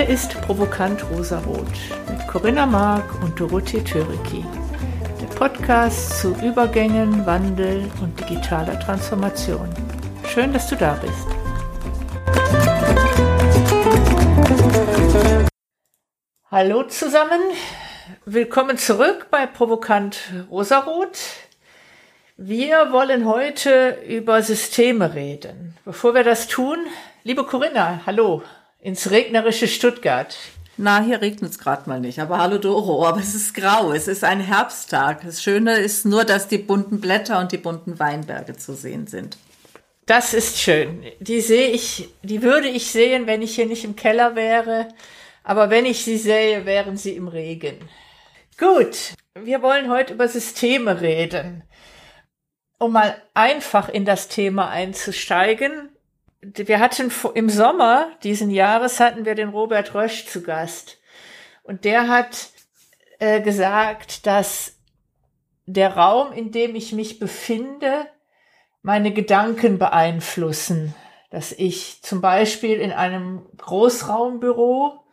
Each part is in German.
Hier ist Provokant Rosarot mit Corinna Mark und Dorothee Töriki. Der Podcast zu Übergängen, Wandel und digitaler Transformation. Schön, dass du da bist. Hallo zusammen, willkommen zurück bei Provokant Rosarot. Wir wollen heute über Systeme reden. Bevor wir das tun, liebe Corinna, hallo ins regnerische Stuttgart. Na, hier regnet es gerade mal nicht. Aber hallo Doro, aber es ist grau. Es ist ein Herbsttag. Das Schöne ist nur, dass die bunten Blätter und die bunten Weinberge zu sehen sind. Das ist schön. Die sehe ich, die würde ich sehen, wenn ich hier nicht im Keller wäre. Aber wenn ich sie sehe, wären sie im Regen. Gut, wir wollen heute über Systeme reden. Um mal einfach in das Thema einzusteigen, wir hatten im Sommer diesen Jahres hatten wir den Robert Rösch zu Gast. Und der hat äh, gesagt, dass der Raum, in dem ich mich befinde, meine Gedanken beeinflussen. Dass ich zum Beispiel in einem Großraumbüro,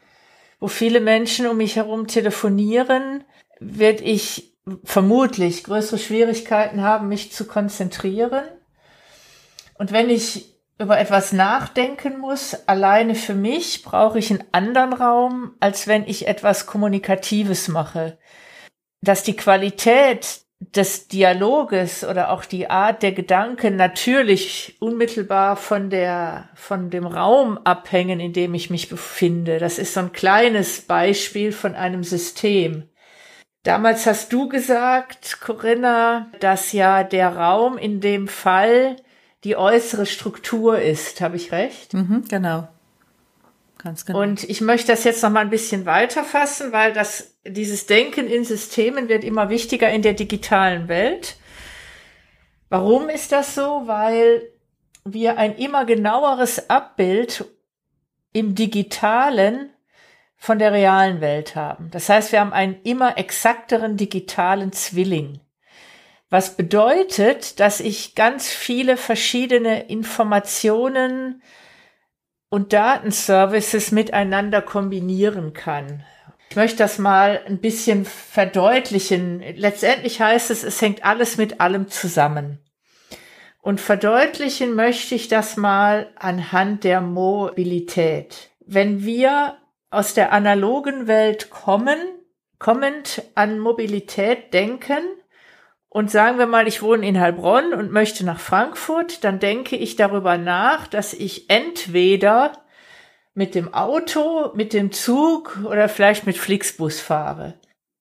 wo viele Menschen um mich herum telefonieren, werde ich vermutlich größere Schwierigkeiten haben, mich zu konzentrieren. Und wenn ich über etwas nachdenken muss, alleine für mich, brauche ich einen anderen Raum, als wenn ich etwas Kommunikatives mache. Dass die Qualität des Dialoges oder auch die Art der Gedanken natürlich unmittelbar von der, von dem Raum abhängen, in dem ich mich befinde. Das ist so ein kleines Beispiel von einem System. Damals hast du gesagt, Corinna, dass ja der Raum in dem Fall die äußere Struktur ist. Habe ich recht? Mhm, genau. Ganz genau. Und ich möchte das jetzt noch mal ein bisschen weiter fassen, weil das, dieses Denken in Systemen wird immer wichtiger in der digitalen Welt. Warum ist das so? Weil wir ein immer genaueres Abbild im digitalen von der realen Welt haben. Das heißt, wir haben einen immer exakteren digitalen Zwilling. Was bedeutet, dass ich ganz viele verschiedene Informationen und Datenservices miteinander kombinieren kann. Ich möchte das mal ein bisschen verdeutlichen. Letztendlich heißt es, es hängt alles mit allem zusammen. Und verdeutlichen möchte ich das mal anhand der Mobilität. Wenn wir aus der analogen Welt kommen, kommend an Mobilität denken, und sagen wir mal, ich wohne in Heilbronn und möchte nach Frankfurt, dann denke ich darüber nach, dass ich entweder mit dem Auto, mit dem Zug oder vielleicht mit Flixbus fahre.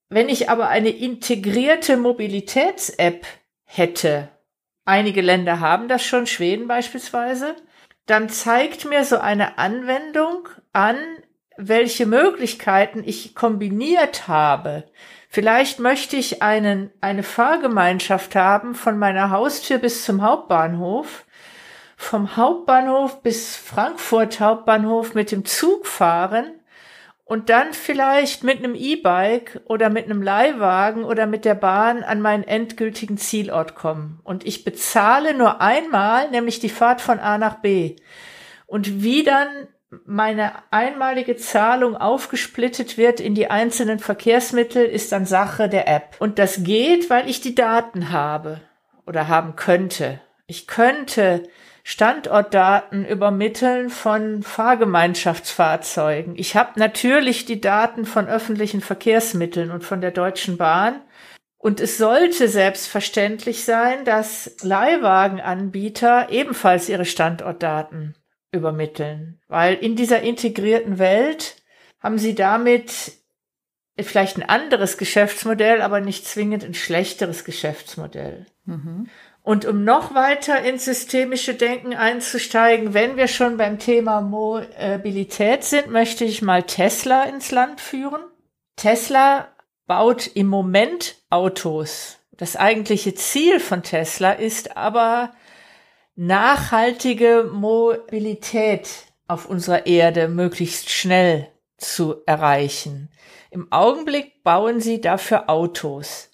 Wenn ich aber eine integrierte Mobilitäts-App hätte, einige Länder haben das schon, Schweden beispielsweise, dann zeigt mir so eine Anwendung an, welche Möglichkeiten ich kombiniert habe Vielleicht möchte ich einen, eine Fahrgemeinschaft haben von meiner Haustür bis zum Hauptbahnhof, vom Hauptbahnhof bis Frankfurt Hauptbahnhof mit dem Zug fahren und dann vielleicht mit einem E-Bike oder mit einem Leihwagen oder mit der Bahn an meinen endgültigen Zielort kommen. Und ich bezahle nur einmal, nämlich die Fahrt von A nach B. Und wie dann meine einmalige Zahlung aufgesplittet wird in die einzelnen Verkehrsmittel, ist dann Sache der App. Und das geht, weil ich die Daten habe oder haben könnte. Ich könnte Standortdaten übermitteln von Fahrgemeinschaftsfahrzeugen. Ich habe natürlich die Daten von öffentlichen Verkehrsmitteln und von der Deutschen Bahn. Und es sollte selbstverständlich sein, dass Leihwagenanbieter ebenfalls ihre Standortdaten übermitteln. Weil in dieser integrierten Welt haben sie damit vielleicht ein anderes Geschäftsmodell, aber nicht zwingend ein schlechteres Geschäftsmodell. Mhm. Und um noch weiter ins systemische Denken einzusteigen, wenn wir schon beim Thema Mobilität sind, möchte ich mal Tesla ins Land führen. Tesla baut im Moment Autos. Das eigentliche Ziel von Tesla ist aber nachhaltige Mobilität auf unserer Erde möglichst schnell zu erreichen. Im Augenblick bauen sie dafür Autos.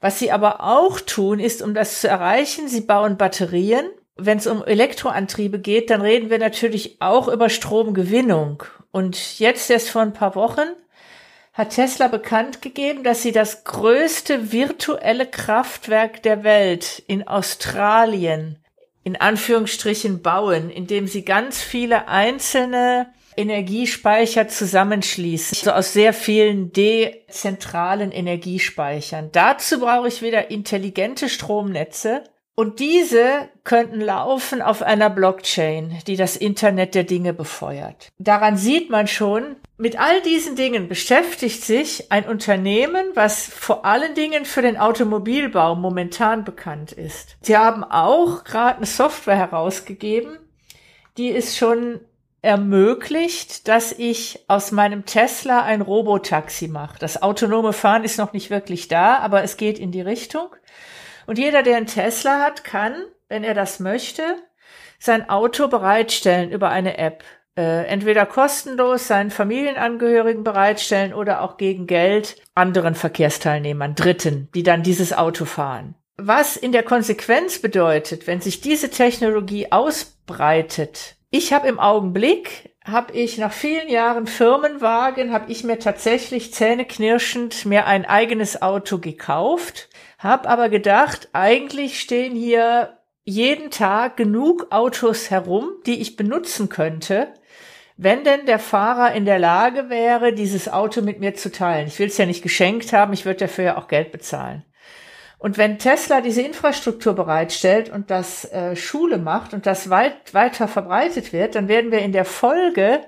Was sie aber auch tun, ist, um das zu erreichen, sie bauen Batterien. Wenn es um Elektroantriebe geht, dann reden wir natürlich auch über Stromgewinnung. Und jetzt erst vor ein paar Wochen hat Tesla bekannt gegeben, dass sie das größte virtuelle Kraftwerk der Welt in Australien in Anführungsstrichen bauen, indem sie ganz viele einzelne Energiespeicher zusammenschließen, also aus sehr vielen dezentralen Energiespeichern. Dazu brauche ich wieder intelligente Stromnetze und diese könnten laufen auf einer Blockchain, die das Internet der Dinge befeuert. Daran sieht man schon, mit all diesen Dingen beschäftigt sich ein Unternehmen, was vor allen Dingen für den Automobilbau momentan bekannt ist. Sie haben auch gerade eine Software herausgegeben, die es schon ermöglicht, dass ich aus meinem Tesla ein Robotaxi mache. Das autonome Fahren ist noch nicht wirklich da, aber es geht in die Richtung. Und jeder, der einen Tesla hat, kann, wenn er das möchte, sein Auto bereitstellen über eine App. Äh, entweder kostenlos seinen Familienangehörigen bereitstellen oder auch gegen Geld anderen Verkehrsteilnehmern, Dritten, die dann dieses Auto fahren. Was in der Konsequenz bedeutet, wenn sich diese Technologie ausbreitet, ich habe im Augenblick, habe ich nach vielen Jahren Firmenwagen, habe ich mir tatsächlich zähneknirschend mir ein eigenes Auto gekauft hab aber gedacht, eigentlich stehen hier jeden Tag genug Autos herum, die ich benutzen könnte, wenn denn der Fahrer in der Lage wäre, dieses Auto mit mir zu teilen. Ich will es ja nicht geschenkt haben, ich würde dafür ja auch Geld bezahlen. Und wenn Tesla diese Infrastruktur bereitstellt und das äh, Schule macht und das weit weiter verbreitet wird, dann werden wir in der Folge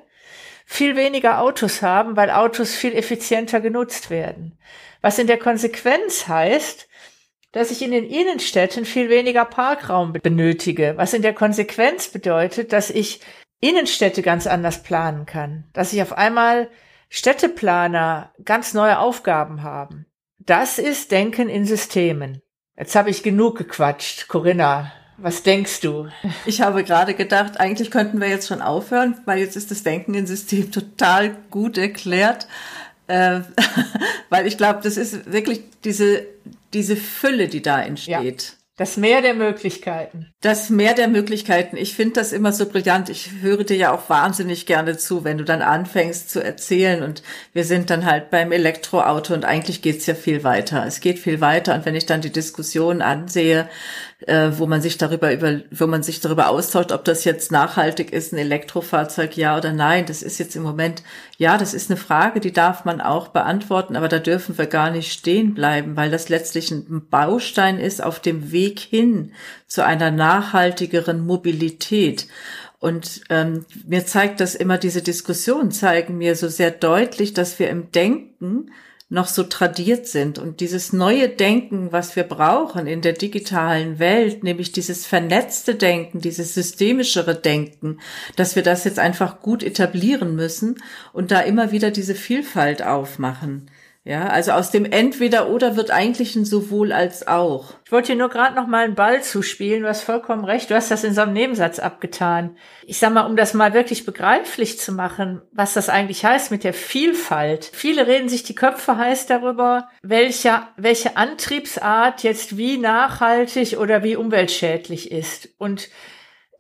viel weniger Autos haben, weil Autos viel effizienter genutzt werden. Was in der Konsequenz heißt, dass ich in den Innenstädten viel weniger Parkraum benötige, was in der Konsequenz bedeutet, dass ich Innenstädte ganz anders planen kann, dass ich auf einmal Städteplaner ganz neue Aufgaben haben. Das ist Denken in Systemen. Jetzt habe ich genug gequatscht. Corinna, was denkst du? Ich habe gerade gedacht, eigentlich könnten wir jetzt schon aufhören, weil jetzt ist das Denken in System total gut erklärt. Äh, weil ich glaube, das ist wirklich diese diese Fülle, die da entsteht. Ja. Das Meer der Möglichkeiten. Das Meer der Möglichkeiten. Ich finde das immer so brillant. Ich höre dir ja auch wahnsinnig gerne zu, wenn du dann anfängst zu erzählen. Und wir sind dann halt beim Elektroauto und eigentlich geht's ja viel weiter. Es geht viel weiter. Und wenn ich dann die Diskussion ansehe, äh, wo man sich darüber über, wo man sich darüber austauscht, ob das jetzt nachhaltig ist, ein Elektrofahrzeug, ja oder nein. Das ist jetzt im Moment, ja, das ist eine Frage, die darf man auch beantworten, aber da dürfen wir gar nicht stehen bleiben, weil das letztlich ein Baustein ist auf dem Weg hin zu einer nachhaltigeren Mobilität. Und ähm, mir zeigt das immer, diese Diskussionen zeigen mir so sehr deutlich, dass wir im Denken noch so tradiert sind. Und dieses neue Denken, was wir brauchen in der digitalen Welt, nämlich dieses vernetzte Denken, dieses systemischere Denken, dass wir das jetzt einfach gut etablieren müssen und da immer wieder diese Vielfalt aufmachen. Ja, also aus dem Entweder oder wird eigentlich ein sowohl als auch. Ich wollte dir nur gerade noch mal einen Ball zuspielen. Du hast vollkommen recht. Du hast das in so einem Nebensatz abgetan. Ich sag mal, um das mal wirklich begreiflich zu machen, was das eigentlich heißt mit der Vielfalt. Viele reden sich die Köpfe heiß darüber, welche, welche Antriebsart jetzt wie nachhaltig oder wie umweltschädlich ist. Und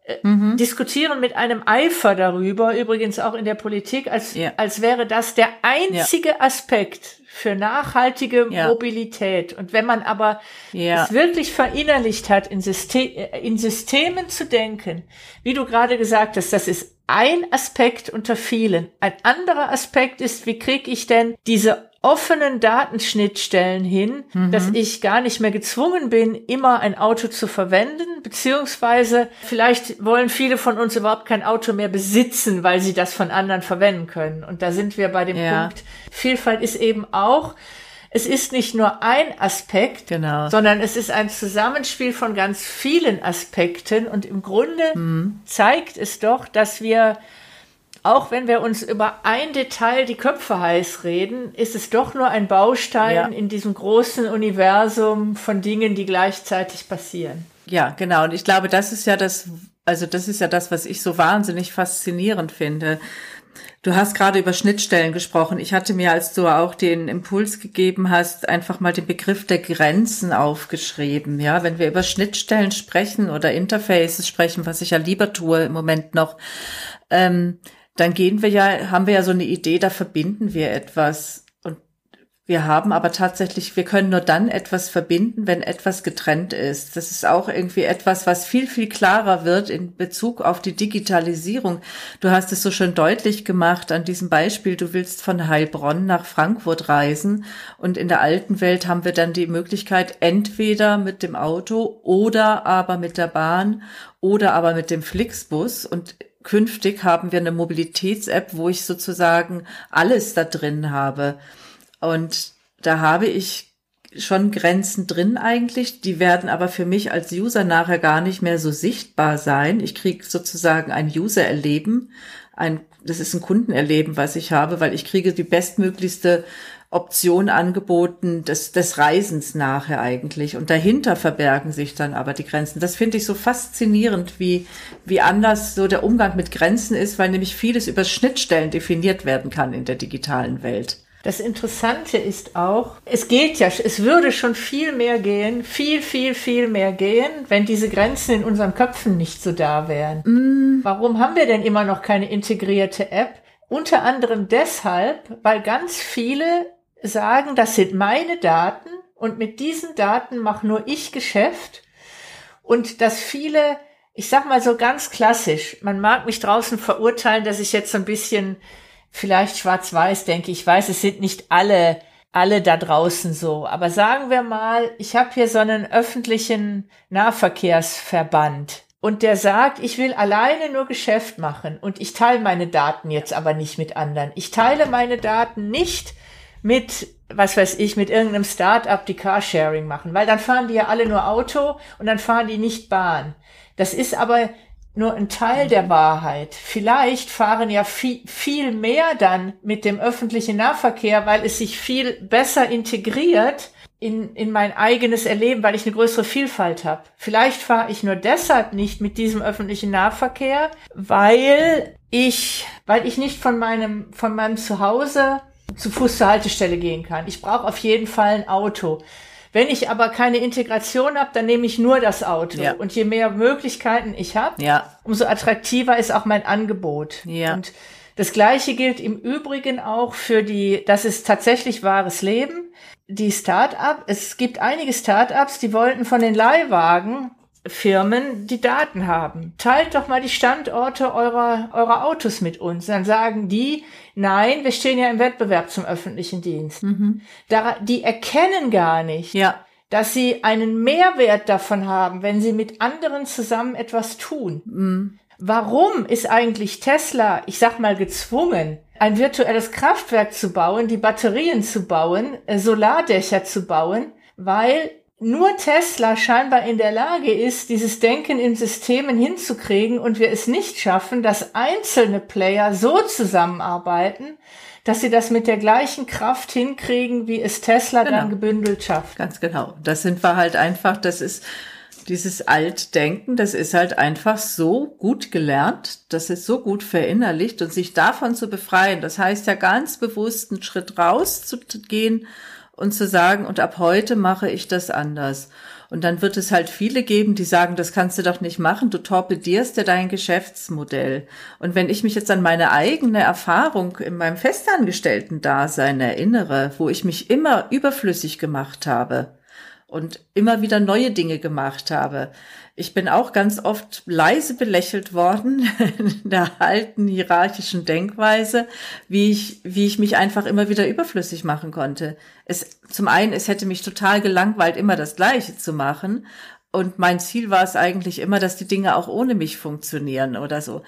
äh, Mhm. diskutieren mit einem Eifer darüber, übrigens auch in der Politik, als, ja. als wäre das der einzige ja. Aspekt, für nachhaltige ja. Mobilität. Und wenn man aber ja. es wirklich verinnerlicht hat, in, System, in Systemen zu denken, wie du gerade gesagt hast, das ist ein Aspekt unter vielen. Ein anderer Aspekt ist, wie kriege ich denn diese offenen Datenschnittstellen hin, mhm. dass ich gar nicht mehr gezwungen bin, immer ein Auto zu verwenden, beziehungsweise vielleicht wollen viele von uns überhaupt kein Auto mehr besitzen, weil sie das von anderen verwenden können. Und da sind wir bei dem ja. Punkt, Vielfalt ist eben auch, es ist nicht nur ein Aspekt, genau. sondern es ist ein Zusammenspiel von ganz vielen Aspekten und im Grunde mhm. zeigt es doch, dass wir auch wenn wir uns über ein Detail die Köpfe heiß reden, ist es doch nur ein Baustein ja. in diesem großen Universum von Dingen, die gleichzeitig passieren. Ja, genau. Und ich glaube, das ist ja das, also das ist ja das, was ich so wahnsinnig faszinierend finde. Du hast gerade über Schnittstellen gesprochen. Ich hatte mir, als du auch den Impuls gegeben hast, einfach mal den Begriff der Grenzen aufgeschrieben. Ja, wenn wir über Schnittstellen sprechen oder Interfaces sprechen, was ich ja lieber tue im Moment noch, ähm, dann gehen wir ja, haben wir ja so eine Idee, da verbinden wir etwas. Wir haben aber tatsächlich, wir können nur dann etwas verbinden, wenn etwas getrennt ist. Das ist auch irgendwie etwas, was viel, viel klarer wird in Bezug auf die Digitalisierung. Du hast es so schön deutlich gemacht an diesem Beispiel. Du willst von Heilbronn nach Frankfurt reisen und in der alten Welt haben wir dann die Möglichkeit, entweder mit dem Auto oder aber mit der Bahn oder aber mit dem Flixbus und künftig haben wir eine Mobilitäts-App, wo ich sozusagen alles da drin habe. Und da habe ich schon Grenzen drin eigentlich. Die werden aber für mich als User nachher gar nicht mehr so sichtbar sein. Ich kriege sozusagen ein User-Erleben, ein, das ist ein Kundenerleben, was ich habe, weil ich kriege die bestmöglichste Option angeboten des, des Reisens nachher eigentlich. Und dahinter verbergen sich dann aber die Grenzen. Das finde ich so faszinierend, wie, wie anders so der Umgang mit Grenzen ist, weil nämlich vieles über Schnittstellen definiert werden kann in der digitalen Welt. Das Interessante ist auch, es geht ja, es würde schon viel mehr gehen, viel, viel, viel mehr gehen, wenn diese Grenzen in unseren Köpfen nicht so da wären. Mm. Warum haben wir denn immer noch keine integrierte App? Unter anderem deshalb, weil ganz viele sagen, das sind meine Daten und mit diesen Daten mache nur ich Geschäft und dass viele, ich sag mal so ganz klassisch, man mag mich draußen verurteilen, dass ich jetzt so ein bisschen vielleicht schwarz-weiß denke. Ich weiß, es sind nicht alle alle da draußen so. Aber sagen wir mal, ich habe hier so einen öffentlichen Nahverkehrsverband und der sagt, ich will alleine nur Geschäft machen und ich teile meine Daten jetzt aber nicht mit anderen. Ich teile meine Daten nicht mit, was weiß ich, mit irgendeinem Start-up, die Carsharing machen, weil dann fahren die ja alle nur Auto und dann fahren die nicht Bahn. Das ist aber nur ein Teil der Wahrheit. Vielleicht fahren ja viel, viel mehr dann mit dem öffentlichen Nahverkehr, weil es sich viel besser integriert in, in mein eigenes Erleben, weil ich eine größere Vielfalt habe. Vielleicht fahre ich nur deshalb nicht mit diesem öffentlichen Nahverkehr, weil ich, weil ich nicht von meinem, von meinem Zuhause zu Fuß zur Haltestelle gehen kann. Ich brauche auf jeden Fall ein Auto. Wenn ich aber keine Integration habe, dann nehme ich nur das Auto. Ja. Und je mehr Möglichkeiten ich habe, ja. umso attraktiver ist auch mein Angebot. Ja. Und das Gleiche gilt im Übrigen auch für die, das ist tatsächlich wahres Leben, die Start-up. Es gibt einige Start-ups, die wollten von den Leihwagen Firmen die Daten haben. Teilt doch mal die Standorte eurer, eurer Autos mit uns. Dann sagen die, nein, wir stehen ja im Wettbewerb zum öffentlichen Dienst. Mhm. Da, die erkennen gar nicht, ja. dass sie einen Mehrwert davon haben, wenn sie mit anderen zusammen etwas tun. Mhm. Warum ist eigentlich Tesla, ich sag mal, gezwungen, ein virtuelles Kraftwerk zu bauen, die Batterien zu bauen, äh, Solardächer zu bauen? Weil nur Tesla scheinbar in der Lage ist, dieses Denken in Systemen hinzukriegen und wir es nicht schaffen, dass einzelne Player so zusammenarbeiten, dass sie das mit der gleichen Kraft hinkriegen, wie es Tesla genau. dann gebündelt schafft. Ganz genau. Das sind wir halt einfach, das ist dieses Altdenken, das ist halt einfach so gut gelernt, das ist so gut verinnerlicht und sich davon zu befreien, das heißt ja ganz bewusst einen Schritt rauszugehen und zu sagen, und ab heute mache ich das anders. Und dann wird es halt viele geben, die sagen, das kannst du doch nicht machen, du torpedierst ja dein Geschäftsmodell. Und wenn ich mich jetzt an meine eigene Erfahrung in meinem Festangestellten-Dasein erinnere, wo ich mich immer überflüssig gemacht habe und immer wieder neue Dinge gemacht habe, ich bin auch ganz oft leise belächelt worden in der alten hierarchischen Denkweise, wie ich, wie ich mich einfach immer wieder überflüssig machen konnte. Es, zum einen, es hätte mich total gelangweilt, immer das Gleiche zu machen. Und mein Ziel war es eigentlich immer, dass die Dinge auch ohne mich funktionieren oder so.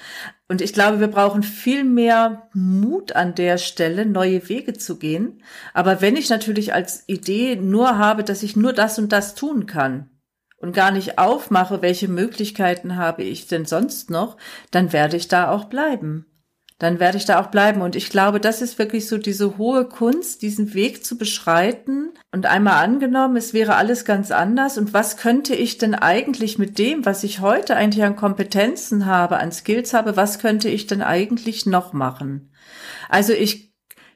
Und ich glaube, wir brauchen viel mehr Mut an der Stelle, neue Wege zu gehen. Aber wenn ich natürlich als Idee nur habe, dass ich nur das und das tun kann, und gar nicht aufmache, welche Möglichkeiten habe ich denn sonst noch, dann werde ich da auch bleiben. Dann werde ich da auch bleiben. Und ich glaube, das ist wirklich so diese hohe Kunst, diesen Weg zu beschreiten. Und einmal angenommen, es wäre alles ganz anders. Und was könnte ich denn eigentlich mit dem, was ich heute eigentlich an Kompetenzen habe, an Skills habe, was könnte ich denn eigentlich noch machen? Also ich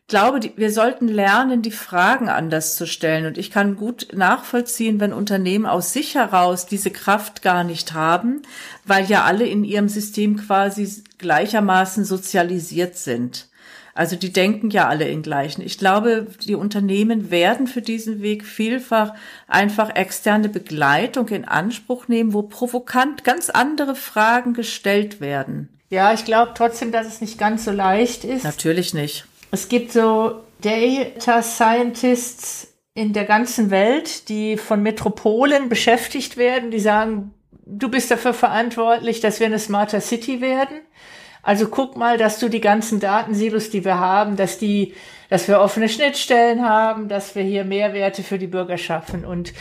glaube, die, wir sollten lernen, die Fragen anders zu stellen. Und ich kann gut nachvollziehen, wenn Unternehmen aus sich heraus diese Kraft gar nicht haben, weil ja alle in ihrem System quasi gleichermaßen sozialisiert sind. Also die denken ja alle in gleichen. Ich glaube, die Unternehmen werden für diesen Weg vielfach einfach externe Begleitung in Anspruch nehmen, wo provokant ganz andere Fragen gestellt werden. Ja, ich glaube trotzdem, dass es nicht ganz so leicht ist. Natürlich nicht. Es gibt so Data Scientists in der ganzen Welt, die von Metropolen beschäftigt werden, die sagen, du bist dafür verantwortlich, dass wir eine smarter City werden. Also guck mal, dass du die ganzen Datensilos, die wir haben, dass die, dass wir offene Schnittstellen haben, dass wir hier Mehrwerte für die Bürger schaffen. Und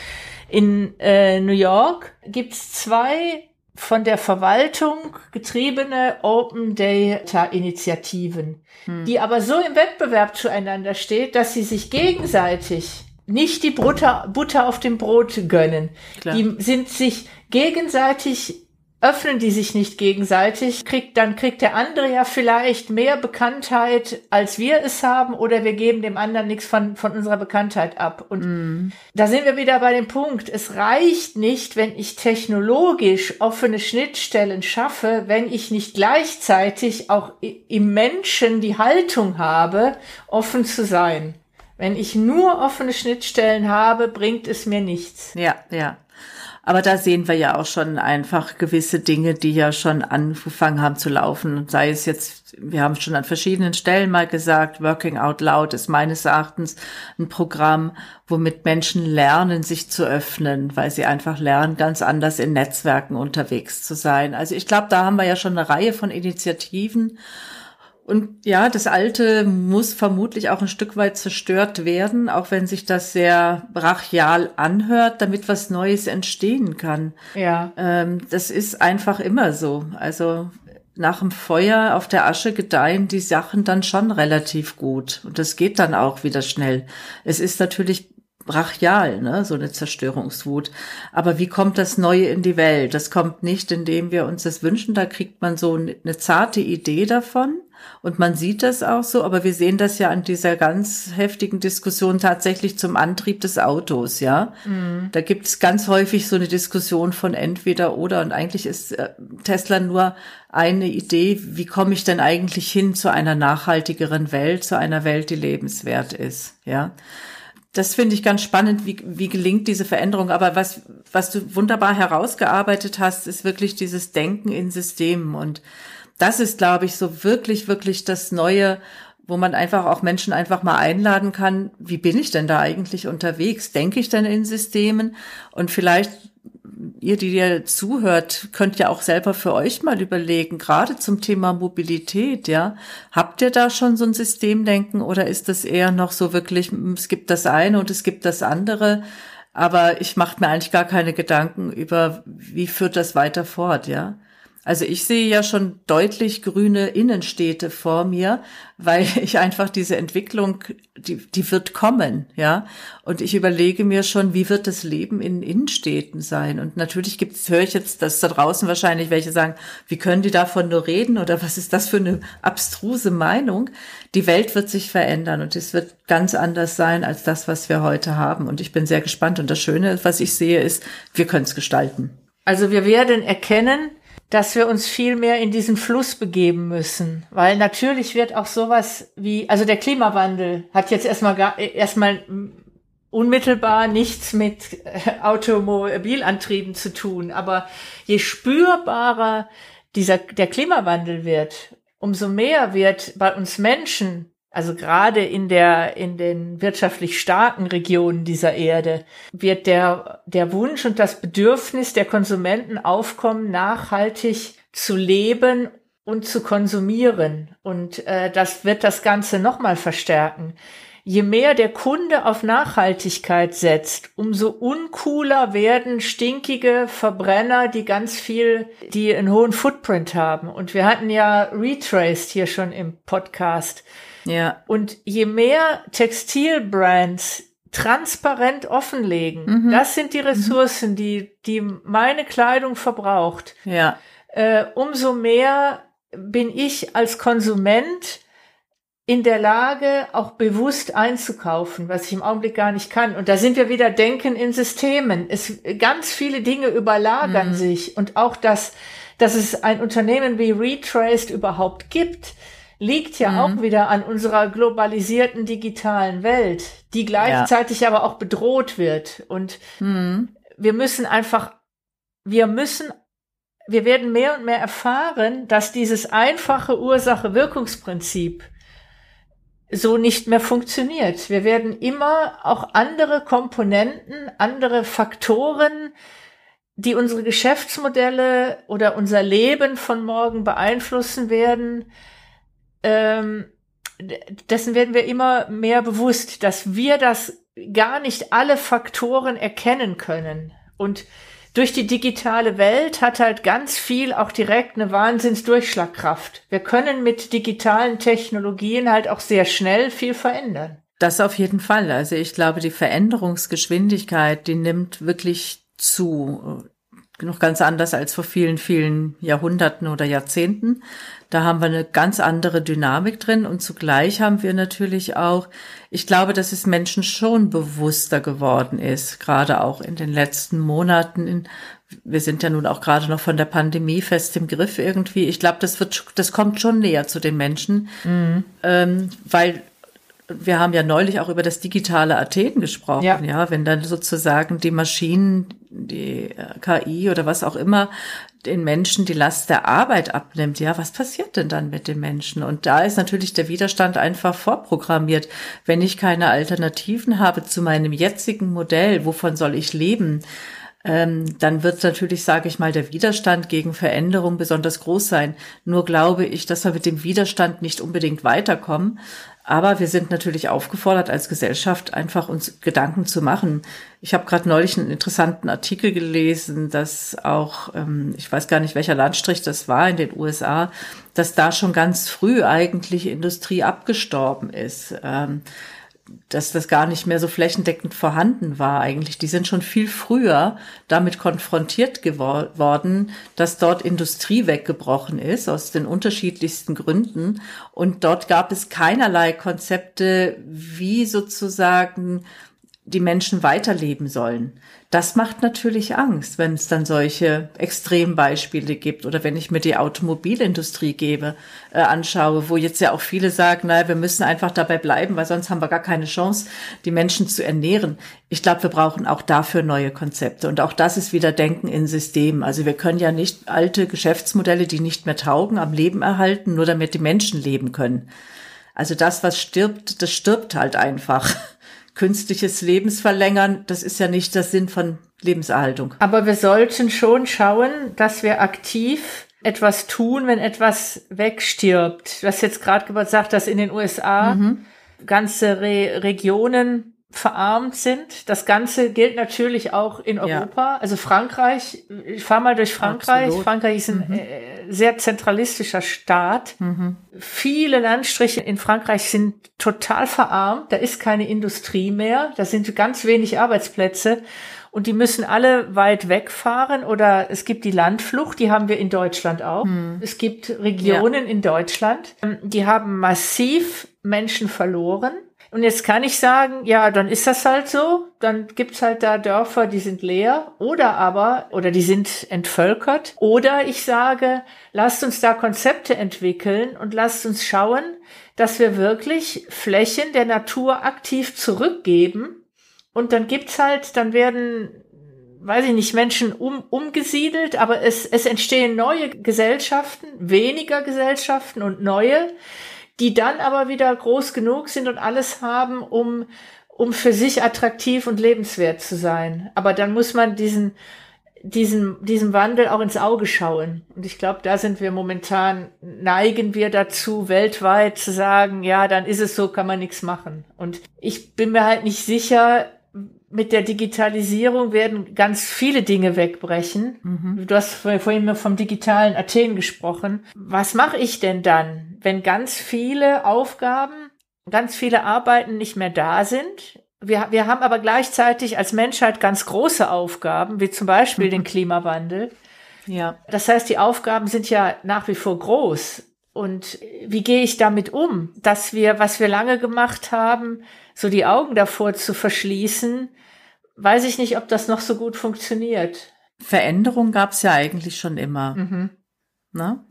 in äh, New York gibt's zwei von der Verwaltung getriebene Open Data Initiativen, hm. die aber so im Wettbewerb zueinander steht, dass sie sich gegenseitig nicht die Butter, Butter auf dem Brot gönnen. Klar. Die sind sich gegenseitig öffnen die sich nicht gegenseitig, kriegt, dann kriegt der andere ja vielleicht mehr Bekanntheit, als wir es haben, oder wir geben dem anderen nichts von, von unserer Bekanntheit ab. Und mm. da sind wir wieder bei dem Punkt. Es reicht nicht, wenn ich technologisch offene Schnittstellen schaffe, wenn ich nicht gleichzeitig auch im Menschen die Haltung habe, offen zu sein. Wenn ich nur offene Schnittstellen habe, bringt es mir nichts. Ja, ja. Aber da sehen wir ja auch schon einfach gewisse Dinge, die ja schon angefangen haben zu laufen. Sei es jetzt, wir haben schon an verschiedenen Stellen mal gesagt, Working Out Loud ist meines Erachtens ein Programm, womit Menschen lernen, sich zu öffnen, weil sie einfach lernen, ganz anders in Netzwerken unterwegs zu sein. Also ich glaube, da haben wir ja schon eine Reihe von Initiativen. Und ja, das Alte muss vermutlich auch ein Stück weit zerstört werden, auch wenn sich das sehr brachial anhört, damit was Neues entstehen kann. Ja. Ähm, das ist einfach immer so. Also nach dem Feuer auf der Asche gedeihen die Sachen dann schon relativ gut. Und das geht dann auch wieder schnell. Es ist natürlich brachial, ne, so eine Zerstörungswut. Aber wie kommt das Neue in die Welt? Das kommt nicht, indem wir uns das wünschen. Da kriegt man so eine zarte Idee davon. Und man sieht das auch so, aber wir sehen das ja an dieser ganz heftigen Diskussion tatsächlich zum Antrieb des Autos, ja. Mhm. Da gibt es ganz häufig so eine Diskussion von entweder oder und eigentlich ist äh, Tesla nur eine Idee, wie komme ich denn eigentlich hin zu einer nachhaltigeren Welt, zu einer Welt, die lebenswert ist, ja. Das finde ich ganz spannend, wie, wie gelingt diese Veränderung. Aber was, was du wunderbar herausgearbeitet hast, ist wirklich dieses Denken in Systemen und das ist, glaube ich, so wirklich, wirklich das Neue, wo man einfach auch Menschen einfach mal einladen kann, wie bin ich denn da eigentlich unterwegs? Denke ich denn in Systemen? Und vielleicht ihr, die dir zuhört, könnt ja auch selber für euch mal überlegen, gerade zum Thema Mobilität, ja. Habt ihr da schon so ein Systemdenken oder ist das eher noch so wirklich, es gibt das eine und es gibt das andere? Aber ich mache mir eigentlich gar keine Gedanken über, wie führt das weiter fort, ja. Also ich sehe ja schon deutlich grüne Innenstädte vor mir, weil ich einfach diese Entwicklung, die, die wird kommen, ja. Und ich überlege mir schon, wie wird das Leben in Innenstädten sein? Und natürlich gibt es, höre ich jetzt, dass da draußen wahrscheinlich welche sagen, wie können die davon nur reden oder was ist das für eine abstruse Meinung? Die Welt wird sich verändern und es wird ganz anders sein als das, was wir heute haben. Und ich bin sehr gespannt. Und das Schöne, was ich sehe, ist, wir können es gestalten. Also wir werden erkennen, dass wir uns viel mehr in diesen Fluss begeben müssen, weil natürlich wird auch sowas wie, also der Klimawandel hat jetzt erstmal gar, erstmal unmittelbar nichts mit äh, Automobilantrieben zu tun, aber je spürbarer dieser, der Klimawandel wird, umso mehr wird bei uns Menschen also gerade in der, in den wirtschaftlich starken Regionen dieser Erde wird der, der Wunsch und das Bedürfnis der Konsumenten aufkommen, nachhaltig zu leben und zu konsumieren. Und äh, das wird das Ganze nochmal verstärken. Je mehr der Kunde auf Nachhaltigkeit setzt, umso uncooler werden stinkige Verbrenner, die ganz viel, die einen hohen Footprint haben. Und wir hatten ja Retraced hier schon im Podcast. Ja. Und je mehr Textilbrands transparent offenlegen, mhm. das sind die mhm. Ressourcen, die, die meine Kleidung verbraucht. Ja. Äh, umso mehr bin ich als Konsument in der Lage, auch bewusst einzukaufen, was ich im Augenblick gar nicht kann. Und da sind wir wieder Denken in Systemen. Es, ganz viele Dinge überlagern mhm. sich und auch das, dass es ein Unternehmen wie Retraced überhaupt gibt, liegt ja mhm. auch wieder an unserer globalisierten digitalen Welt, die gleichzeitig ja. aber auch bedroht wird. Und mhm. wir müssen einfach, wir müssen, wir werden mehr und mehr erfahren, dass dieses einfache Ursache-Wirkungsprinzip so nicht mehr funktioniert. Wir werden immer auch andere Komponenten, andere Faktoren, die unsere Geschäftsmodelle oder unser Leben von morgen beeinflussen werden, ähm, dessen werden wir immer mehr bewusst, dass wir das gar nicht alle Faktoren erkennen können. Und durch die digitale Welt hat halt ganz viel auch direkt eine Wahnsinnsdurchschlagkraft. Wir können mit digitalen Technologien halt auch sehr schnell viel verändern. Das auf jeden Fall. Also ich glaube, die Veränderungsgeschwindigkeit, die nimmt wirklich zu noch ganz anders als vor vielen, vielen Jahrhunderten oder Jahrzehnten. Da haben wir eine ganz andere Dynamik drin und zugleich haben wir natürlich auch, ich glaube, dass es Menschen schon bewusster geworden ist, gerade auch in den letzten Monaten. Wir sind ja nun auch gerade noch von der Pandemie fest im Griff irgendwie. Ich glaube, das wird, das kommt schon näher zu den Menschen, mhm. ähm, weil wir haben ja neulich auch über das digitale Athen gesprochen, ja. ja, wenn dann sozusagen die Maschinen, die äh, KI oder was auch immer den Menschen die Last der Arbeit abnimmt, ja, was passiert denn dann mit den Menschen? Und da ist natürlich der Widerstand einfach vorprogrammiert. Wenn ich keine Alternativen habe zu meinem jetzigen Modell, wovon soll ich leben? ähm, dann wird natürlich, sage ich mal, der Widerstand gegen Veränderung besonders groß sein. Nur glaube ich, dass wir mit dem Widerstand nicht unbedingt weiterkommen, aber wir sind natürlich aufgefordert, als Gesellschaft einfach uns Gedanken zu machen. Ich habe gerade neulich einen interessanten Artikel gelesen, dass auch, ähm, ich weiß gar nicht, welcher Landstrich das war in den USA, dass da schon ganz früh eigentlich Industrie abgestorben ist. Ähm, dass das gar nicht mehr so flächendeckend vorhanden war eigentlich. Die sind schon viel früher damit konfrontiert geworden, dass dort Industrie weggebrochen ist, aus den unterschiedlichsten Gründen. Und dort gab es keinerlei Konzepte, wie sozusagen die Menschen weiterleben sollen. Das macht natürlich Angst, wenn es dann solche Extrembeispiele gibt oder wenn ich mir die Automobilindustrie gebe, äh, anschaue, wo jetzt ja auch viele sagen, naja, wir müssen einfach dabei bleiben, weil sonst haben wir gar keine Chance, die Menschen zu ernähren. Ich glaube, wir brauchen auch dafür neue Konzepte. Und auch das ist wieder Denken in Systemen. Also wir können ja nicht alte Geschäftsmodelle, die nicht mehr taugen, am Leben erhalten, nur damit die Menschen leben können. Also das, was stirbt, das stirbt halt einfach künstliches Lebensverlängern, das ist ja nicht der Sinn von Lebenserhaltung. Aber wir sollten schon schauen, dass wir aktiv etwas tun, wenn etwas wegstirbt. Du hast jetzt gerade gesagt, dass in den USA mhm. ganze Re Regionen verarmt sind. Das Ganze gilt natürlich auch in Europa. Ja. Also Frankreich, ich fahre mal durch Frankreich. Absolut. Frankreich ist ein mhm. äh, sehr zentralistischer Staat. Mhm. Viele Landstriche in Frankreich sind total verarmt. Da ist keine Industrie mehr. Da sind ganz wenig Arbeitsplätze. Und die müssen alle weit wegfahren oder es gibt die Landflucht, die haben wir in Deutschland auch. Mhm. Es gibt Regionen ja. in Deutschland, ähm, die haben massiv Menschen verloren und jetzt kann ich sagen, ja, dann ist das halt so. Dann gibt's halt da Dörfer, die sind leer oder aber, oder die sind entvölkert. Oder ich sage, lasst uns da Konzepte entwickeln und lasst uns schauen, dass wir wirklich Flächen der Natur aktiv zurückgeben. Und dann gibt's halt, dann werden weiß ich nicht, Menschen um, umgesiedelt, aber es, es entstehen neue Gesellschaften, weniger Gesellschaften und neue, die dann aber wieder groß genug sind und alles haben, um, um für sich attraktiv und lebenswert zu sein. Aber dann muss man diesen, diesen, diesem Wandel auch ins Auge schauen. Und ich glaube, da sind wir momentan, neigen wir dazu, weltweit zu sagen, ja, dann ist es so, kann man nichts machen. Und ich bin mir halt nicht sicher, mit der Digitalisierung werden ganz viele Dinge wegbrechen. Mhm. Du hast vorhin vom digitalen Athen gesprochen. Was mache ich denn dann, wenn ganz viele Aufgaben, ganz viele Arbeiten nicht mehr da sind? Wir, wir haben aber gleichzeitig als Menschheit ganz große Aufgaben, wie zum Beispiel mhm. den Klimawandel. Ja. Das heißt, die Aufgaben sind ja nach wie vor groß. und wie gehe ich damit um, dass wir, was wir lange gemacht haben, so die Augen davor zu verschließen, weiß ich nicht, ob das noch so gut funktioniert. Veränderung gab es ja eigentlich schon immer. Mhm. Ne?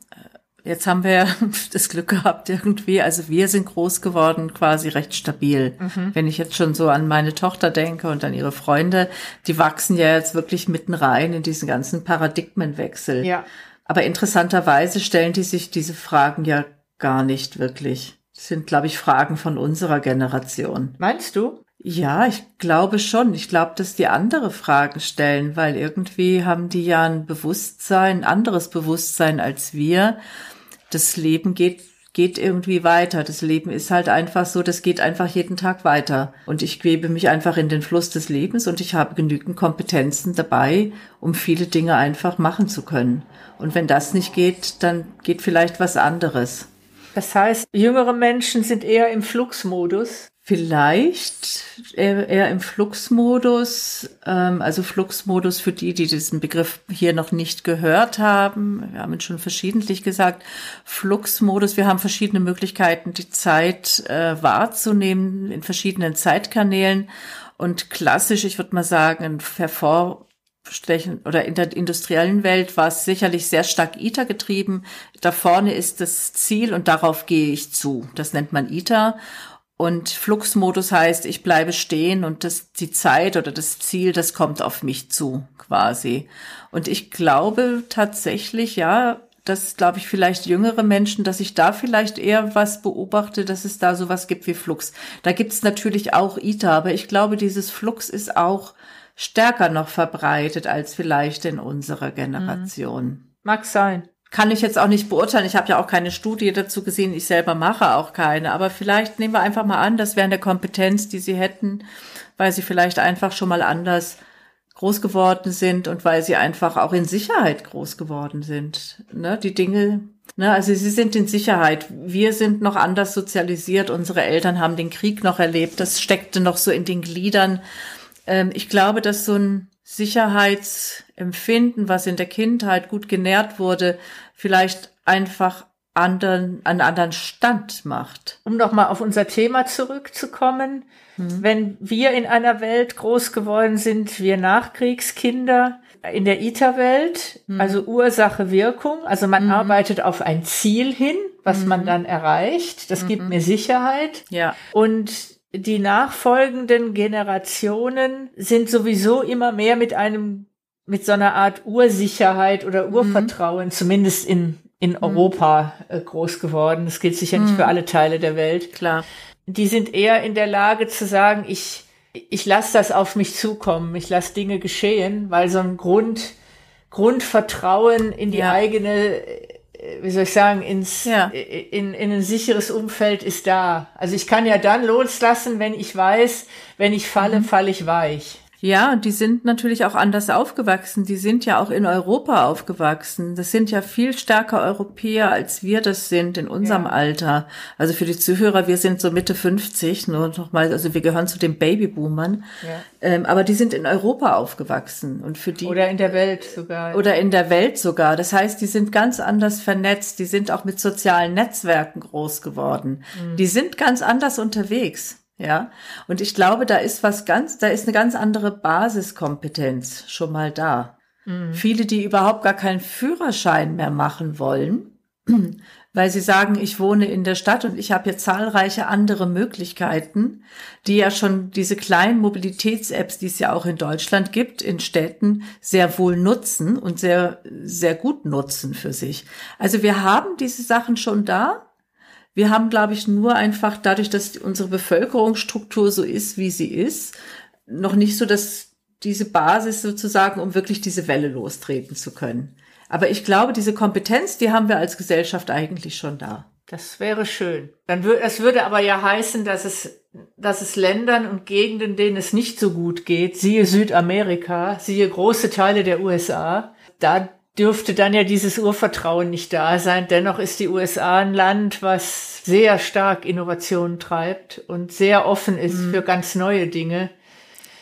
Jetzt haben wir das Glück gehabt irgendwie, also wir sind groß geworden, quasi recht stabil. Mhm. Wenn ich jetzt schon so an meine Tochter denke und an ihre Freunde, die wachsen ja jetzt wirklich mitten rein in diesen ganzen Paradigmenwechsel. Ja. Aber interessanterweise stellen die sich diese Fragen ja gar nicht wirklich. Das sind, glaube ich, Fragen von unserer Generation. Meinst du? Ja, ich glaube schon. Ich glaube, dass die andere Fragen stellen, weil irgendwie haben die ja ein Bewusstsein, ein anderes Bewusstsein als wir das Leben geht geht irgendwie weiter. Das Leben ist halt einfach so, das geht einfach jeden Tag weiter. Und ich gebe mich einfach in den Fluss des Lebens und ich habe genügend Kompetenzen dabei, um viele Dinge einfach machen zu können. Und wenn das nicht geht, dann geht vielleicht was anderes. Das heißt, jüngere Menschen sind eher im Fluxmodus. Vielleicht eher, im Fluxmodus, ähm, also Fluxmodus für die, die diesen Begriff hier noch nicht gehört haben. Wir haben ihn schon verschiedentlich gesagt. Fluxmodus, wir haben verschiedene Möglichkeiten, die Zeit äh, wahrzunehmen in verschiedenen Zeitkanälen. Und klassisch, ich würde mal sagen, ein hervorstechen oder in der industriellen Welt war es sicherlich sehr stark ITER getrieben. Da vorne ist das Ziel und darauf gehe ich zu. Das nennt man ITER. Und Fluxmodus heißt, ich bleibe stehen und das, die Zeit oder das Ziel, das kommt auf mich zu, quasi. Und ich glaube tatsächlich, ja, dass, glaube ich, vielleicht jüngere Menschen, dass ich da vielleicht eher was beobachte, dass es da sowas gibt wie Flux. Da gibt's natürlich auch ITA, aber ich glaube, dieses Flux ist auch stärker noch verbreitet als vielleicht in unserer Generation. Mhm. Mag sein kann ich jetzt auch nicht beurteilen. Ich habe ja auch keine Studie dazu gesehen. Ich selber mache auch keine. Aber vielleicht nehmen wir einfach mal an, das wäre eine Kompetenz, die sie hätten, weil sie vielleicht einfach schon mal anders groß geworden sind und weil sie einfach auch in Sicherheit groß geworden sind. Ne, die Dinge, ne, also sie sind in Sicherheit. Wir sind noch anders sozialisiert. Unsere Eltern haben den Krieg noch erlebt. Das steckte noch so in den Gliedern. Ähm, ich glaube, dass so ein Sicherheitsempfinden, was in der Kindheit gut genährt wurde, vielleicht einfach anderen, einen anderen Stand macht. Um nochmal auf unser Thema zurückzukommen. Mhm. Wenn wir in einer Welt groß geworden sind, wir Nachkriegskinder, in der ITER-Welt, mhm. also Ursache, Wirkung, also man mhm. arbeitet auf ein Ziel hin, was man mhm. dann erreicht, das gibt mhm. mir Sicherheit. Ja. Und die nachfolgenden Generationen sind sowieso immer mehr mit einem, mit so einer Art Ursicherheit oder mhm. Urvertrauen, mhm. zumindest in, in mhm. Europa äh, groß geworden. Das gilt sicher mhm. nicht für alle Teile der Welt. Klar. Die sind eher in der Lage zu sagen, ich, ich lasse das auf mich zukommen, ich lasse Dinge geschehen, weil so ein Grund, Grundvertrauen in die ja. eigene wie soll ich sagen, ins, ja. in, in ein sicheres Umfeld ist da. Also ich kann ja dann loslassen, wenn ich weiß, wenn ich falle, mhm. falle ich weich. Ja, und die sind natürlich auch anders aufgewachsen. Die sind ja auch in Europa aufgewachsen. Das sind ja viel stärker Europäer, als wir das sind in unserem ja. Alter. Also für die Zuhörer, wir sind so Mitte 50, nur nochmal, also wir gehören zu den Babyboomern. Ja. Ähm, aber die sind in Europa aufgewachsen und für die. Oder in der Welt sogar. Oder in der Welt sogar. Das heißt, die sind ganz anders vernetzt. Die sind auch mit sozialen Netzwerken groß geworden. Mhm. Die sind ganz anders unterwegs. Ja, und ich glaube, da ist was ganz, da ist eine ganz andere Basiskompetenz schon mal da. Mhm. Viele, die überhaupt gar keinen Führerschein mehr machen wollen, weil sie sagen, ich wohne in der Stadt und ich habe hier zahlreiche andere Möglichkeiten, die ja schon diese kleinen Mobilitäts-Apps, die es ja auch in Deutschland gibt, in Städten sehr wohl nutzen und sehr, sehr gut nutzen für sich. Also wir haben diese Sachen schon da. Wir haben, glaube ich, nur einfach dadurch, dass unsere Bevölkerungsstruktur so ist, wie sie ist, noch nicht so dass diese Basis sozusagen, um wirklich diese Welle lostreten zu können. Aber ich glaube, diese Kompetenz, die haben wir als Gesellschaft eigentlich schon da. Das wäre schön. Dann würde, es würde aber ja heißen, dass es, dass es Ländern und Gegenden, denen es nicht so gut geht, siehe Südamerika, siehe große Teile der USA, da dürfte dann ja dieses Urvertrauen nicht da sein. Dennoch ist die USA ein Land, was sehr stark Innovationen treibt und sehr offen ist mhm. für ganz neue Dinge.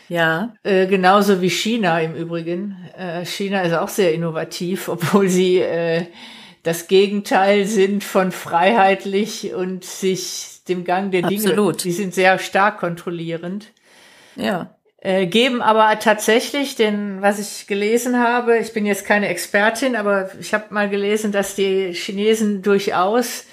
Ja. Äh, genauso wie China im Übrigen. Äh, China ist auch sehr innovativ, obwohl sie äh, das Gegenteil sind von freiheitlich und sich dem Gang der Absolut. Dinge. Die sind sehr stark kontrollierend. Ja. Äh, geben aber tatsächlich den, was ich gelesen habe, ich bin jetzt keine Expertin, aber ich habe mal gelesen, dass die Chinesen durchaus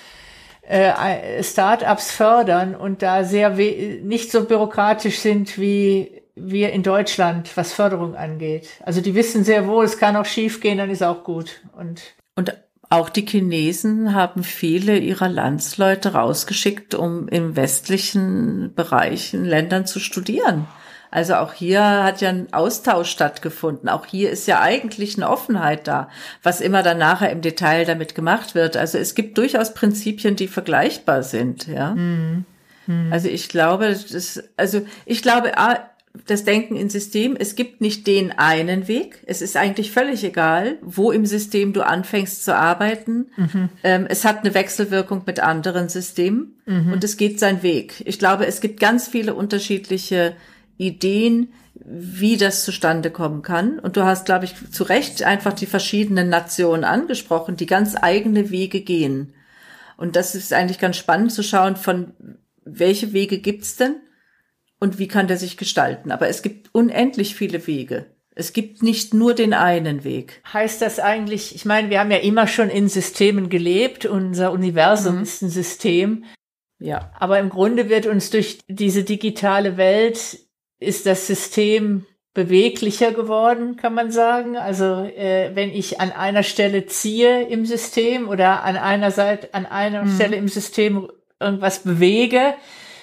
äh, Startups fördern und da sehr nicht so bürokratisch sind wie wir in Deutschland, was Förderung angeht. Also die wissen sehr wohl, es kann auch schief gehen, dann ist auch gut. Und, und auch die Chinesen haben viele ihrer Landsleute rausgeschickt, um im westlichen Bereich in Ländern zu studieren. Also auch hier hat ja ein Austausch stattgefunden. Auch hier ist ja eigentlich eine Offenheit da, was immer dann nachher im Detail damit gemacht wird. Also es gibt durchaus Prinzipien, die vergleichbar sind, ja. Mhm. Mhm. Also ich glaube, das, also ich glaube, das Denken in System, es gibt nicht den einen Weg. Es ist eigentlich völlig egal, wo im System du anfängst zu arbeiten. Mhm. Ähm, es hat eine Wechselwirkung mit anderen Systemen mhm. und es geht seinen Weg. Ich glaube, es gibt ganz viele unterschiedliche Ideen, wie das zustande kommen kann. Und du hast, glaube ich, zu Recht einfach die verschiedenen Nationen angesprochen, die ganz eigene Wege gehen. Und das ist eigentlich ganz spannend zu schauen, von welche Wege gibt's denn und wie kann der sich gestalten. Aber es gibt unendlich viele Wege. Es gibt nicht nur den einen Weg. Heißt das eigentlich, ich meine, wir haben ja immer schon in Systemen gelebt, unser Universum mhm. ist ein System. Ja. Aber im Grunde wird uns durch diese digitale Welt ist das System beweglicher geworden, kann man sagen. Also äh, wenn ich an einer Stelle ziehe im System oder an einer Seite, an einer mhm. Stelle im System irgendwas bewege,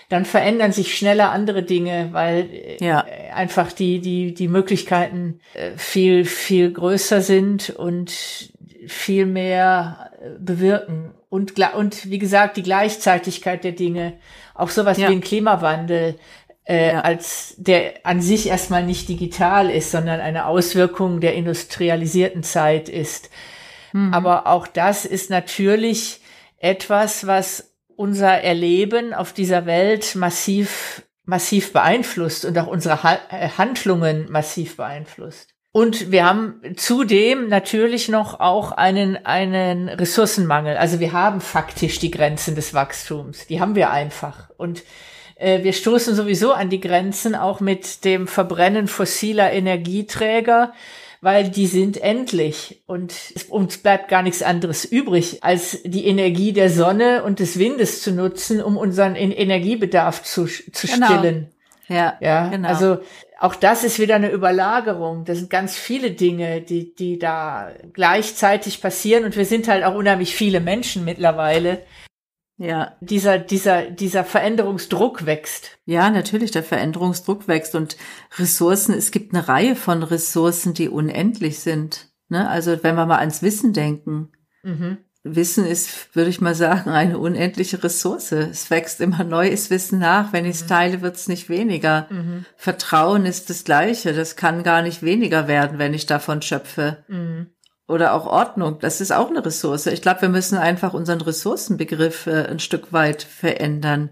dann verändern sich schneller andere Dinge, weil äh, ja. einfach die, die, die Möglichkeiten äh, viel, viel größer sind und viel mehr äh, bewirken. Und, und wie gesagt, die Gleichzeitigkeit der Dinge, auch sowas ja. wie ein Klimawandel, äh, ja. als der an sich erstmal nicht digital ist, sondern eine Auswirkung der industrialisierten Zeit ist. Mhm. Aber auch das ist natürlich etwas, was unser Erleben auf dieser Welt massiv, massiv beeinflusst und auch unsere ha äh, Handlungen massiv beeinflusst. Und wir haben zudem natürlich noch auch einen, einen Ressourcenmangel. Also wir haben faktisch die Grenzen des Wachstums. Die haben wir einfach. Und äh, wir stoßen sowieso an die Grenzen, auch mit dem Verbrennen fossiler Energieträger, weil die sind endlich und uns bleibt gar nichts anderes übrig, als die Energie der Sonne und des Windes zu nutzen, um unseren Energiebedarf zu, zu genau. stillen. Ja, ja, genau. Also auch das ist wieder eine Überlagerung. Das sind ganz viele Dinge, die, die da gleichzeitig passieren. Und wir sind halt auch unheimlich viele Menschen mittlerweile, ja. dieser, dieser, dieser Veränderungsdruck wächst. Ja, natürlich, der Veränderungsdruck wächst und Ressourcen, es gibt eine Reihe von Ressourcen, die unendlich sind. Ne? Also wenn wir mal ans Wissen denken. Mhm. Wissen ist, würde ich mal sagen, eine unendliche Ressource. Es wächst immer neues Wissen nach. Wenn ich es mhm. teile, wird es nicht weniger. Mhm. Vertrauen ist das Gleiche. Das kann gar nicht weniger werden, wenn ich davon schöpfe. Mhm oder auch Ordnung, das ist auch eine Ressource. Ich glaube, wir müssen einfach unseren Ressourcenbegriff äh, ein Stück weit verändern.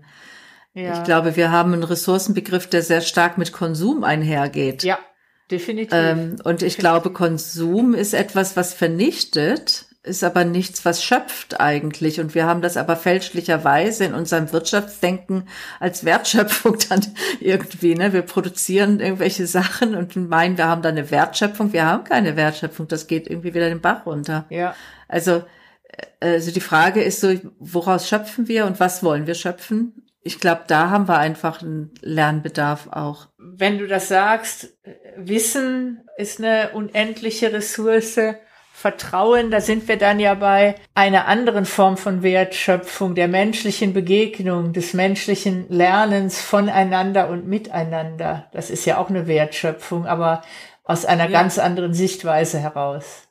Ja. Ich glaube, wir haben einen Ressourcenbegriff, der sehr stark mit Konsum einhergeht. Ja, definitiv. Ähm, und ich definitiv. glaube, Konsum ist etwas, was vernichtet ist aber nichts, was schöpft eigentlich. Und wir haben das aber fälschlicherweise in unserem Wirtschaftsdenken als Wertschöpfung dann irgendwie. Ne? Wir produzieren irgendwelche Sachen und meinen, wir haben da eine Wertschöpfung. Wir haben keine Wertschöpfung. Das geht irgendwie wieder den Bach runter. Ja. Also, äh, also die Frage ist so, woraus schöpfen wir und was wollen wir schöpfen? Ich glaube, da haben wir einfach einen Lernbedarf auch. Wenn du das sagst, Wissen ist eine unendliche Ressource Vertrauen, da sind wir dann ja bei einer anderen Form von Wertschöpfung, der menschlichen Begegnung, des menschlichen Lernens voneinander und miteinander. Das ist ja auch eine Wertschöpfung, aber aus einer ja. ganz anderen Sichtweise heraus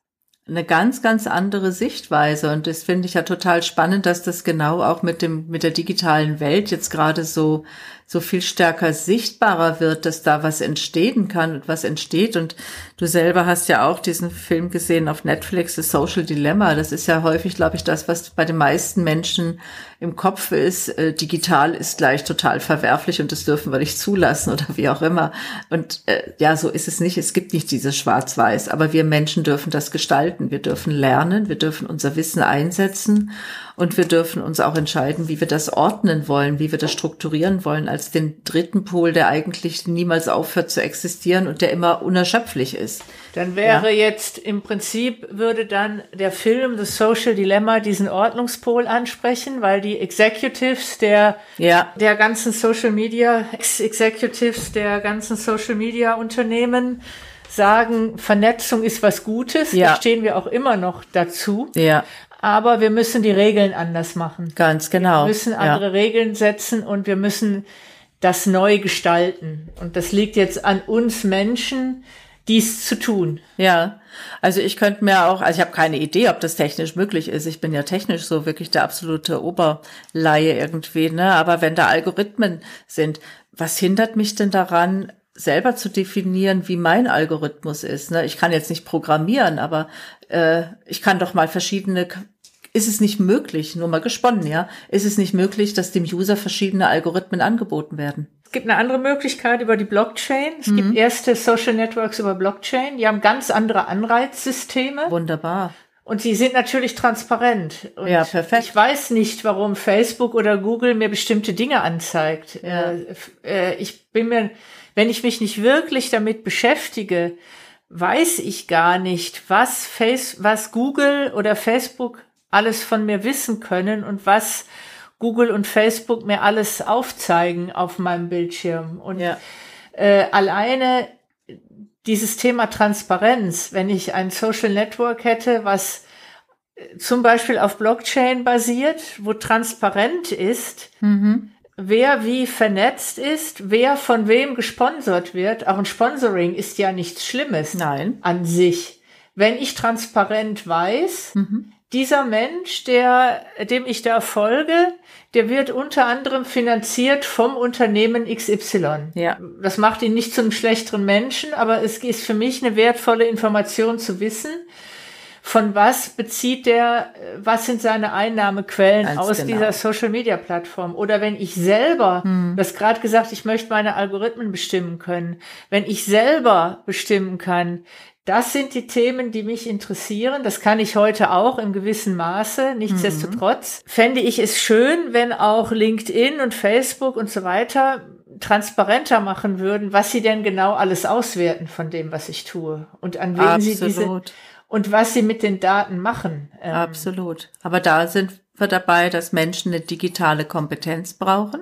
eine ganz, ganz andere Sichtweise. Und das finde ich ja total spannend, dass das genau auch mit dem, mit der digitalen Welt jetzt gerade so, so viel stärker sichtbarer wird, dass da was entstehen kann und was entsteht. Und du selber hast ja auch diesen Film gesehen auf Netflix, The Social Dilemma. Das ist ja häufig, glaube ich, das, was bei den meisten Menschen im Kopf ist. Äh, digital ist gleich total verwerflich und das dürfen wir nicht zulassen oder wie auch immer. Und äh, ja, so ist es nicht. Es gibt nicht dieses Schwarz-Weiß, aber wir Menschen dürfen das gestalten gestalten. Wir dürfen lernen, wir dürfen unser Wissen einsetzen und wir dürfen uns auch entscheiden, wie wir das ordnen wollen, wie wir das strukturieren wollen, als den dritten Pol, der eigentlich niemals aufhört zu existieren und der immer unerschöpflich ist. Dann wäre ja? jetzt im Prinzip, würde dann der Film The Social Dilemma diesen Ordnungspol ansprechen, weil die Executives der, ja. der ganzen Social Media, Executives der ganzen Social Media Unternehmen sagen, Vernetzung ist was Gutes. Ja. Da stehen wir auch immer noch dazu. Ja. Aber wir müssen die Regeln anders machen. Ganz genau. Wir müssen andere ja. Regeln setzen und wir müssen das neu gestalten. Und das liegt jetzt an uns Menschen, dies zu tun. Ja, also ich könnte mir auch, also ich habe keine Idee, ob das technisch möglich ist. Ich bin ja technisch so wirklich der absolute Oberleihe irgendwie, ne? Aber wenn da Algorithmen sind, was hindert mich denn daran, selber zu definieren, wie mein Algorithmus ist. Ne? Ich kann jetzt nicht programmieren, aber äh, ich kann doch mal verschiedene. Ist es nicht möglich, nur mal gesponnen, ja? Ist es nicht möglich, dass dem User verschiedene Algorithmen angeboten werden? Es gibt eine andere Möglichkeit über die Blockchain. Es mhm. gibt erste Social Networks über Blockchain. Die haben ganz andere Anreizsysteme. Wunderbar. Und sie sind natürlich transparent. Und ja, perfekt. Ich weiß nicht, warum Facebook oder Google mir bestimmte Dinge anzeigt. Ja. Äh, äh, ich bin mir, wenn ich mich nicht wirklich damit beschäftige, weiß ich gar nicht, was Face, was Google oder Facebook alles von mir wissen können und was Google und Facebook mir alles aufzeigen auf meinem Bildschirm. Und ja. äh, alleine dieses Thema Transparenz, wenn ich ein Social Network hätte, was äh, zum Beispiel auf Blockchain basiert, wo transparent ist, mhm wer wie vernetzt ist, wer von wem gesponsert wird. Auch ein Sponsoring ist ja nichts Schlimmes Nein. an sich. Wenn ich transparent weiß, mhm. dieser Mensch, der, dem ich da folge, der wird unter anderem finanziert vom Unternehmen XY. Ja. Das macht ihn nicht zu einem schlechteren Menschen, aber es ist für mich eine wertvolle Information zu wissen, von was bezieht der, was sind seine Einnahmequellen Ganz aus genau. dieser Social Media Plattform? Oder wenn ich selber, hm. das gerade gesagt, ich möchte meine Algorithmen bestimmen können, wenn ich selber bestimmen kann, das sind die Themen, die mich interessieren. Das kann ich heute auch im gewissen Maße. Nichtsdestotrotz mhm. fände ich es schön, wenn auch LinkedIn und Facebook und so weiter transparenter machen würden, was sie denn genau alles auswerten von dem, was ich tue und an wen Absolut. sie diese und was sie mit den Daten machen. Ähm, Absolut. Aber da sind wir dabei, dass Menschen eine digitale Kompetenz brauchen,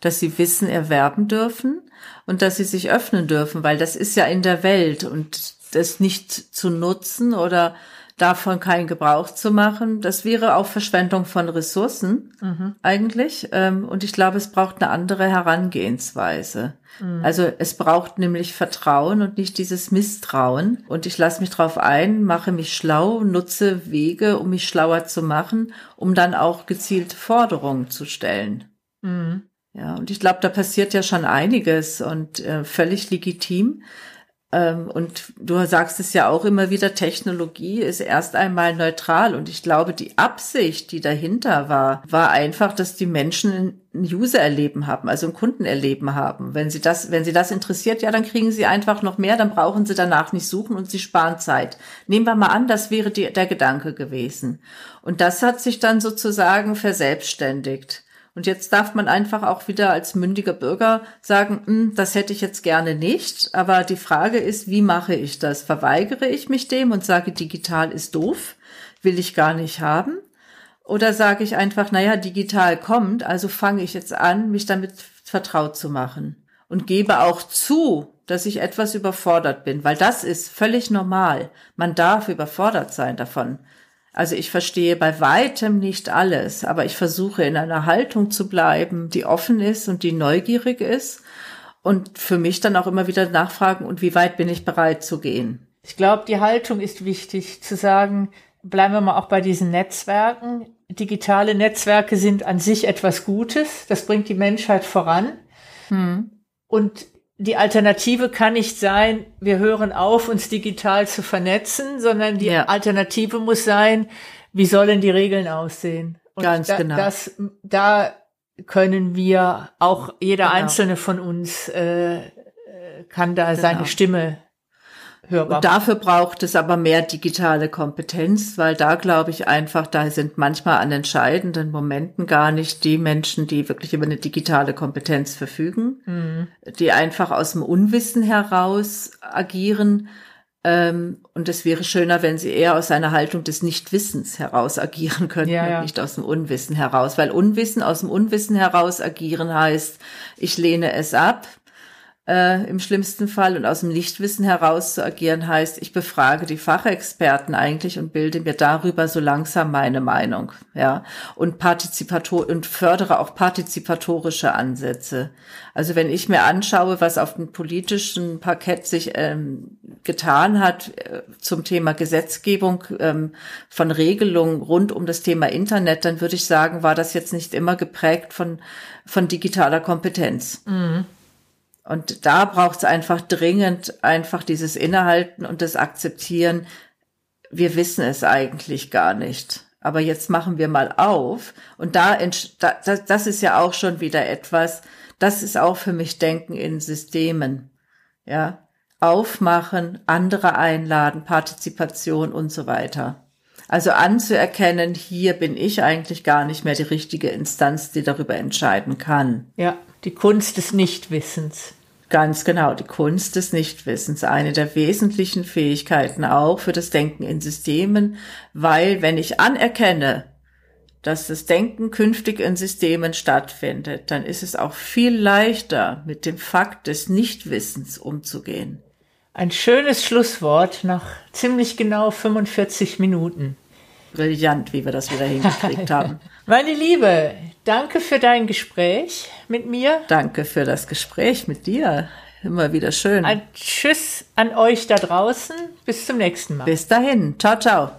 dass sie Wissen erwerben dürfen und dass sie sich öffnen dürfen, weil das ist ja in der Welt und das nicht zu nutzen oder davon keinen Gebrauch zu machen, das wäre auch Verschwendung von Ressourcen mhm. eigentlich. Ähm, und ich glaube, es braucht eine andere Herangehensweise. Mhm. Also es braucht nämlich Vertrauen und nicht dieses Misstrauen. Und ich lasse mich drauf ein, mache mich schlau, nutze Wege, um mich schlauer zu machen, um dann auch gezielte Forderungen zu stellen. Mhm. Ja, und ich glaube, da passiert ja schon einiges und äh, völlig legitim. Ähm, und du sagst es ja auch immer wieder, Technologie ist erst einmal neutral. Und ich glaube, die Absicht, die dahinter war, war einfach, dass die Menschen ein User-Erleben haben, also ein Kundenerleben haben. Wenn sie das, wenn sie das interessiert, ja, dann kriegen sie einfach noch mehr, dann brauchen sie danach nicht suchen und sie sparen Zeit. Nehmen wir mal an, das wäre die, der Gedanke gewesen. Und das hat sich dann sozusagen verselbstständigt. Und jetzt darf man einfach auch wieder als mündiger Bürger sagen, hm, das hätte ich jetzt gerne nicht. Aber die Frage ist, wie mache ich das? Verweigere ich mich dem und sage, digital ist doof, will ich gar nicht haben? Oder sage ich einfach, naja, digital kommt, also fange ich jetzt an, mich damit vertraut zu machen und gebe auch zu, dass ich etwas überfordert bin, weil das ist völlig normal. Man darf überfordert sein davon. Also ich verstehe bei weitem nicht alles, aber ich versuche in einer Haltung zu bleiben, die offen ist und die neugierig ist und für mich dann auch immer wieder nachfragen, und wie weit bin ich bereit zu gehen. Ich glaube, die Haltung ist wichtig, zu sagen, bleiben wir mal auch bei diesen Netzwerken. Digitale Netzwerke sind an sich etwas Gutes, das bringt die Menschheit voran. Hm. Und die Alternative kann nicht sein, wir hören auf, uns digital zu vernetzen, sondern die ja. Alternative muss sein, wie sollen die Regeln aussehen? Und Ganz da, genau. Das, da können wir, auch jeder genau. einzelne von uns äh, kann da genau. seine Stimme hörbar. Und dafür braucht es aber mehr digitale Kompetenz, weil da glaube ich einfach, da sind manchmal an entscheidenden Momenten gar nicht die Menschen, die wirklich über eine digitale Kompetenz verfügen, mhm. die einfach aus dem Unwissen heraus agieren. Ähm, und es wäre schöner, wenn sie eher aus einer Haltung des Nichtwissens heraus agieren könnten ja, ja. und nicht aus dem Unwissen heraus. Weil Unwissen aus dem Unwissen heraus agieren heißt, ich lehne es ab, äh, im schlimmsten Fall und aus dem Nichtwissen heraus zu agieren heißt, ich befrage die Fachexperten eigentlich und bilde mir darüber so langsam meine Meinung, ja, und partizipator und fördere auch partizipatorische Ansätze. Also wenn ich mir anschaue, was auf dem politischen Parkett sich ähm, getan hat äh, zum Thema Gesetzgebung ähm, von Regelungen rund um das Thema Internet, dann würde ich sagen, war das jetzt nicht immer geprägt von von digitaler Kompetenz. Mhm. Und da braucht es einfach dringend einfach dieses Innehalten und das Akzeptieren. Wir wissen es eigentlich gar nicht. Aber jetzt machen wir mal auf. Und da, das, ist ja auch schon wieder etwas, das ist auch für mich Denken in Systemen. Ja. Aufmachen, andere einladen, Partizipation und so weiter. Also anzuerkennen, hier bin ich eigentlich gar nicht mehr die richtige Instanz, die darüber entscheiden kann. Ja, die Kunst des Nichtwissens. Ganz genau, die Kunst des Nichtwissens, eine der wesentlichen Fähigkeiten auch für das Denken in Systemen, weil wenn ich anerkenne, dass das Denken künftig in Systemen stattfindet, dann ist es auch viel leichter, mit dem Fakt des Nichtwissens umzugehen. Ein schönes Schlusswort nach ziemlich genau 45 Minuten. Brillant, wie wir das wieder hingekriegt haben. Meine Liebe, danke für dein Gespräch mit mir. Danke für das Gespräch mit dir. Immer wieder schön. Ein Tschüss an euch da draußen. Bis zum nächsten Mal. Bis dahin. Ciao, ciao.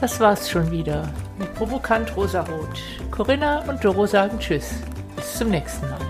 Das war's schon wieder mit Provokant Rosarot. Corinna und Doro sagen Tschüss. Bis zum nächsten Mal.